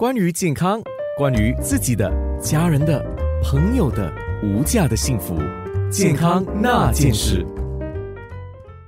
关于健康，关于自己的、家人的、朋友的无价的幸福，健康那件事。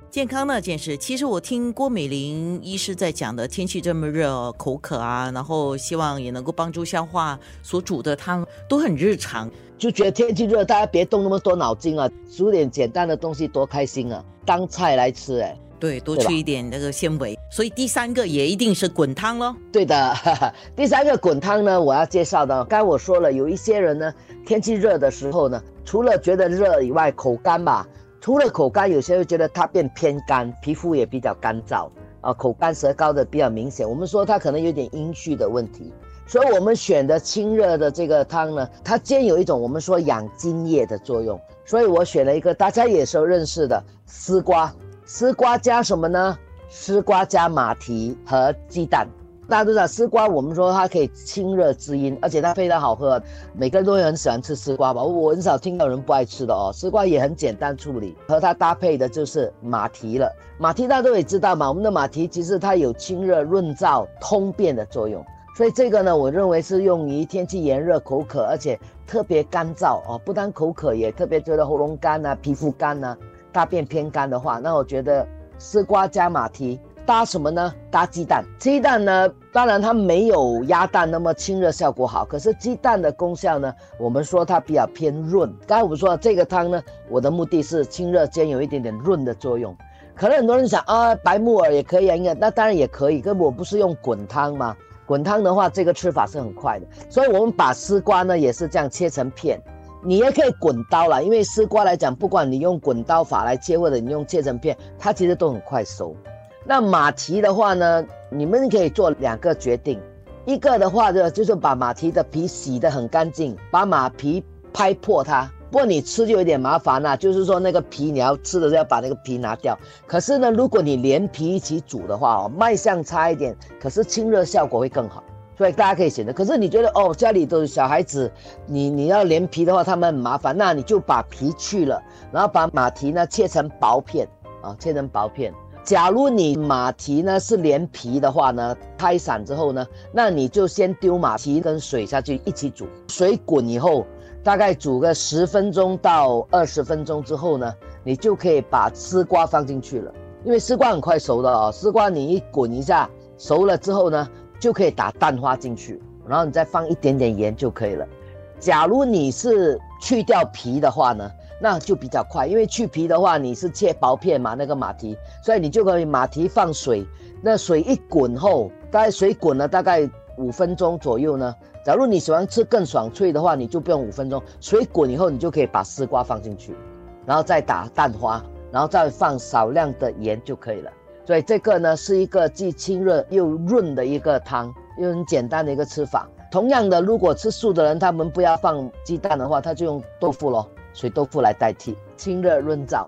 健康那件事，其实我听郭美玲医师在讲的，天气这么热，口渴啊，然后希望也能够帮助消化，所煮的汤都很日常。就觉得天气热，大家别动那么多脑筋啊，煮点简单的东西多开心啊，当菜来吃哎。对，多吃一点那个纤维。所以第三个也一定是滚汤喽。对的，第三个滚汤呢，我要介绍的，刚才我说了，有一些人呢，天气热的时候呢，除了觉得热以外，口干吧。除了口干，有些人觉得它变偏干，皮肤也比较干燥啊，口干舌高的比较明显。我们说它可能有点阴虚的问题，所以我们选的清热的这个汤呢，它兼有一种我们说养津液的作用。所以我选了一个大家也是认识的丝瓜，丝瓜加什么呢？丝瓜加马蹄和鸡蛋。大家都知道丝瓜，我们说它可以清热滋阴，而且它非常好喝，每个人都会很喜欢吃丝瓜吧。我很少听到人不爱吃的哦。丝瓜也很简单处理，和它搭配的就是马蹄了。马蹄大家都也知道嘛，我们的马蹄其实它有清热润燥、通便的作用，所以这个呢，我认为是用于天气炎热、口渴，而且特别干燥哦，不但口渴，也特别觉得喉咙干啊、皮肤干啊、大便偏干的话，那我觉得丝瓜加马蹄。搭什么呢？搭鸡蛋。鸡蛋呢，当然它没有鸭蛋那么清热效果好，可是鸡蛋的功效呢，我们说它比较偏润。刚才我们说这个汤呢，我的目的是清热兼有一点点润的作用。可能很多人想啊，白木耳也可以啊，应该那当然也可以。可我不是用滚汤吗？滚汤的话，这个吃法是很快的。所以我们把丝瓜呢也是这样切成片，你也可以滚刀啦，因为丝瓜来讲，不管你用滚刀法来切，或者你用切成片，它其实都很快熟。那马蹄的话呢，你们可以做两个决定，一个的话呢，就是把马蹄的皮洗得很干净，把马皮拍破它。不过你吃就有点麻烦了，就是说那个皮你要吃的时候要把那个皮拿掉。可是呢，如果你连皮一起煮的话哦，卖相差一点，可是清热效果会更好，对大家可以选择。可是你觉得哦，家里都是小孩子，你你要连皮的话，他们很麻烦，那你就把皮去了，然后把马蹄呢切成薄片啊，切成薄片。假如你马蹄呢是连皮的话呢，拍散之后呢，那你就先丢马蹄跟水下去一起煮，水滚以后，大概煮个十分钟到二十分钟之后呢，你就可以把丝瓜放进去了，因为丝瓜很快熟的哦，丝瓜你一滚一下熟了之后呢，就可以打蛋花进去，然后你再放一点点盐就可以了。假如你是去掉皮的话呢？那就比较快，因为去皮的话，你是切薄片嘛，那个马蹄，所以你就可以马蹄放水，那水一滚后，大概水滚了大概五分钟左右呢。假如你喜欢吃更爽脆的话，你就不用五分钟，水滚以后，你就可以把丝瓜放进去，然后再打蛋花，然后再放少量的盐就可以了。所以这个呢是一个既清热又润的一个汤，又很简单的一个吃法。同样的，如果吃素的人，他们不要放鸡蛋的话，他就用豆腐咯。水豆腐来代替，清热润燥。